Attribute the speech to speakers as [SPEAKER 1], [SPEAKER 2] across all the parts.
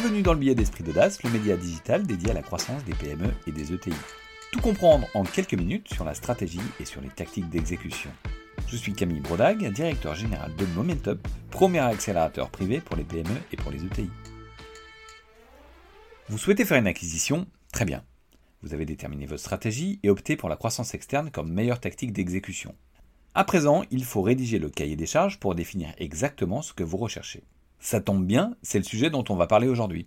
[SPEAKER 1] Bienvenue dans le billet d'esprit d'audace, le média digital dédié à la croissance des PME et des ETI. Tout comprendre en quelques minutes sur la stratégie et sur les tactiques d'exécution. Je suis Camille Brodag, directeur général de Momentup, premier accélérateur privé pour les PME et pour les ETI. Vous souhaitez faire une acquisition? Très bien. Vous avez déterminé votre stratégie et opté pour la croissance externe comme meilleure tactique d'exécution. À présent, il faut rédiger le cahier des charges pour définir exactement ce que vous recherchez. Ça tombe bien, c'est le sujet dont on va parler aujourd'hui.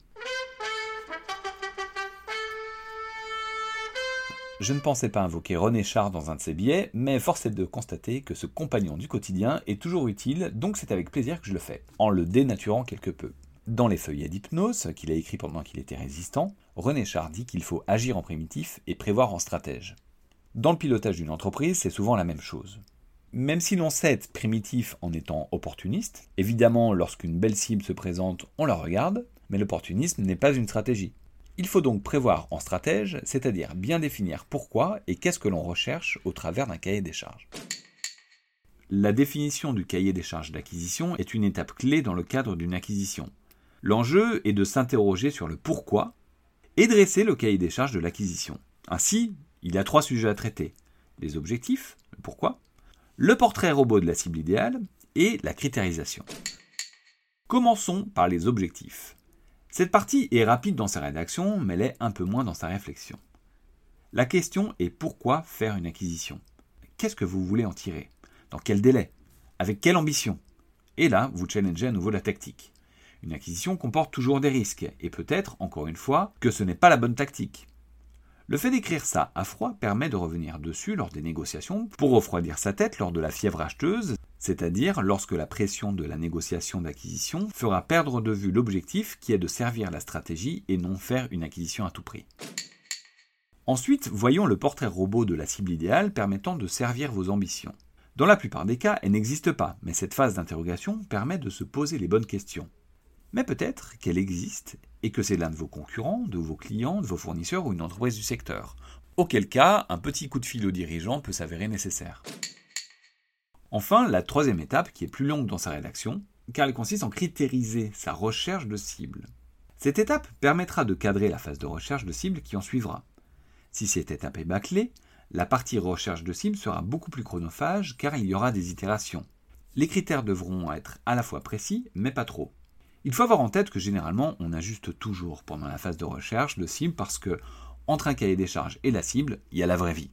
[SPEAKER 1] Je ne pensais pas invoquer René Char dans un de ses billets, mais force est de constater que ce compagnon du quotidien est toujours utile, donc c'est avec plaisir que je le fais, en le dénaturant quelque peu. Dans les feuillets d'hypnose qu'il a écrit pendant qu'il était résistant, René Char dit qu'il faut agir en primitif et prévoir en stratège. Dans le pilotage d'une entreprise, c'est souvent la même chose. Même si l'on sait être primitif en étant opportuniste, évidemment lorsqu'une belle cible se présente, on la regarde, mais l'opportunisme n'est pas une stratégie. Il faut donc prévoir en stratège, c'est-à-dire bien définir pourquoi et qu'est-ce que l'on recherche au travers d'un cahier des charges. La définition du cahier des charges d'acquisition est une étape clé dans le cadre d'une acquisition. L'enjeu est de s'interroger sur le pourquoi et dresser le cahier des charges de l'acquisition. Ainsi, il y a trois sujets à traiter. Les objectifs, le pourquoi, le portrait robot de la cible idéale et la critérisation. Commençons par les objectifs. Cette partie est rapide dans sa rédaction, mais l'est un peu moins dans sa réflexion. La question est pourquoi faire une acquisition? Qu'est-ce que vous voulez en tirer? Dans quel délai? Avec quelle ambition? Et là, vous challengez à nouveau la tactique. Une acquisition comporte toujours des risques, et peut-être, encore une fois, que ce n'est pas la bonne tactique. Le fait d'écrire ça à froid permet de revenir dessus lors des négociations pour refroidir sa tête lors de la fièvre acheteuse, c'est-à-dire lorsque la pression de la négociation d'acquisition fera perdre de vue l'objectif qui est de servir la stratégie et non faire une acquisition à tout prix. Ensuite, voyons le portrait robot de la cible idéale permettant de servir vos ambitions. Dans la plupart des cas, elle n'existe pas, mais cette phase d'interrogation permet de se poser les bonnes questions. Mais peut-être qu'elle existe et que c'est l'un de vos concurrents, de vos clients, de vos fournisseurs ou une entreprise du secteur. Auquel cas, un petit coup de fil au dirigeant peut s'avérer nécessaire. Enfin, la troisième étape, qui est plus longue dans sa rédaction, car elle consiste en critériser sa recherche de cible. Cette étape permettra de cadrer la phase de recherche de cible qui en suivra. Si cette étape est bâclée, la partie recherche de cible sera beaucoup plus chronophage car il y aura des itérations. Les critères devront être à la fois précis, mais pas trop. Il faut avoir en tête que généralement on ajuste toujours pendant la phase de recherche de cible parce que entre un cahier des charges et la cible, il y a la vraie vie.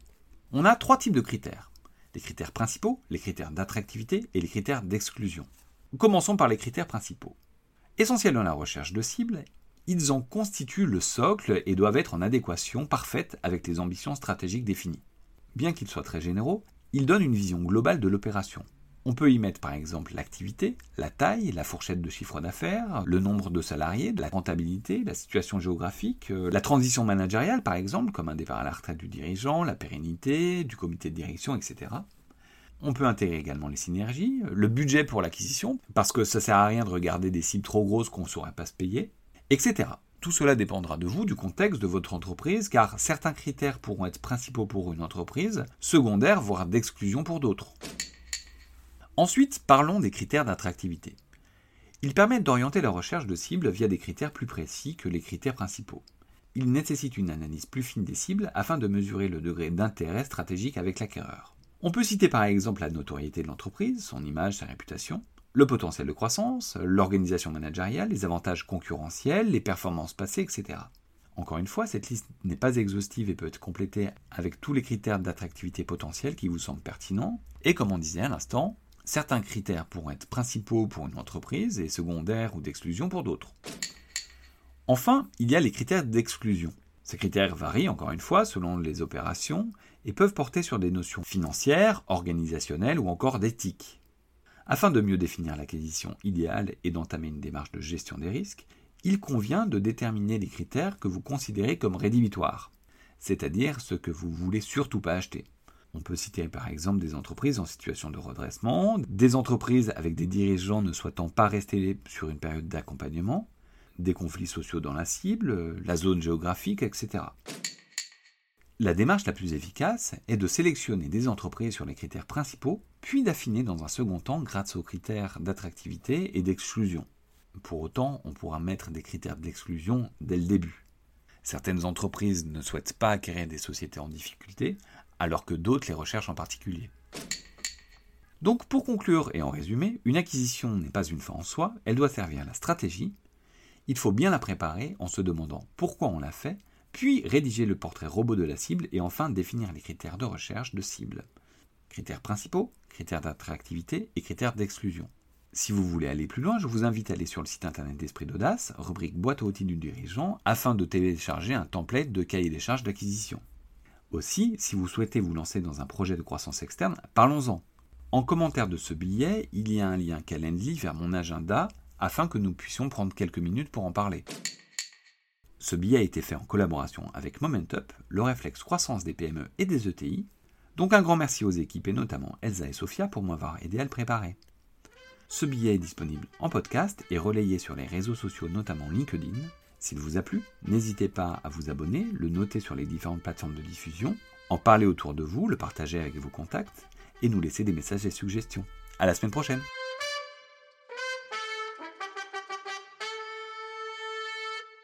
[SPEAKER 1] On a trois types de critères. Les critères principaux, les critères d'attractivité et les critères d'exclusion. Commençons par les critères principaux. Essentiels dans la recherche de cible, ils en constituent le socle et doivent être en adéquation parfaite avec les ambitions stratégiques définies. Bien qu'ils soient très généraux, ils donnent une vision globale de l'opération. On peut y mettre par exemple l'activité, la taille, la fourchette de chiffre d'affaires, le nombre de salariés, la rentabilité, la situation géographique, euh, la transition managériale par exemple, comme un départ à la retraite du dirigeant, la pérennité, du comité de direction, etc. On peut intégrer également les synergies, le budget pour l'acquisition, parce que ça sert à rien de regarder des cibles trop grosses qu'on ne saurait pas se payer, etc. Tout cela dépendra de vous, du contexte de votre entreprise, car certains critères pourront être principaux pour une entreprise, secondaires, voire d'exclusion pour d'autres. Ensuite, parlons des critères d'attractivité. Ils permettent d'orienter la recherche de cibles via des critères plus précis que les critères principaux. Ils nécessitent une analyse plus fine des cibles afin de mesurer le degré d'intérêt stratégique avec l'acquéreur. On peut citer par exemple la notoriété de l'entreprise, son image, sa réputation, le potentiel de croissance, l'organisation managériale, les avantages concurrentiels, les performances passées, etc. Encore une fois, cette liste n'est pas exhaustive et peut être complétée avec tous les critères d'attractivité potentiels qui vous semblent pertinents. Et comme on disait à l'instant, Certains critères pourront être principaux pour une entreprise et secondaires ou d'exclusion pour d'autres. Enfin, il y a les critères d'exclusion. Ces critères varient encore une fois selon les opérations et peuvent porter sur des notions financières, organisationnelles ou encore d'éthique. Afin de mieux définir l'acquisition idéale et d'entamer une démarche de gestion des risques, il convient de déterminer les critères que vous considérez comme rédhibitoires, c'est-à-dire ce que vous voulez surtout pas acheter. On peut citer par exemple des entreprises en situation de redressement, des entreprises avec des dirigeants ne souhaitant pas rester sur une période d'accompagnement, des conflits sociaux dans la cible, la zone géographique, etc. La démarche la plus efficace est de sélectionner des entreprises sur les critères principaux, puis d'affiner dans un second temps grâce aux critères d'attractivité et d'exclusion. Pour autant, on pourra mettre des critères d'exclusion dès le début. Certaines entreprises ne souhaitent pas acquérir des sociétés en difficulté, alors que d'autres les recherchent en particulier. Donc pour conclure et en résumé, une acquisition n'est pas une fin en soi, elle doit servir à la stratégie. Il faut bien la préparer en se demandant pourquoi on l'a fait, puis rédiger le portrait robot de la cible et enfin définir les critères de recherche de cible. Critères principaux, critères d'attractivité et critères d'exclusion. Si vous voulez aller plus loin, je vous invite à aller sur le site internet d'Esprit d'Audace, rubrique boîte à outils du dirigeant, afin de télécharger un template de cahier des charges d'acquisition. Aussi, si vous souhaitez vous lancer dans un projet de croissance externe, parlons-en. En commentaire de ce billet, il y a un lien Calendly vers mon agenda afin que nous puissions prendre quelques minutes pour en parler. Ce billet a été fait en collaboration avec Momentup, le réflexe croissance des PME et des ETI, donc un grand merci aux équipes et notamment Elsa et Sophia pour m'avoir aidé à le préparer. Ce billet est disponible en podcast et relayé sur les réseaux sociaux, notamment LinkedIn. S'il vous a plu, n'hésitez pas à vous abonner, le noter sur les différentes plateformes de diffusion, en parler autour de vous, le partager avec vos contacts et nous laisser des messages et suggestions. À la semaine prochaine!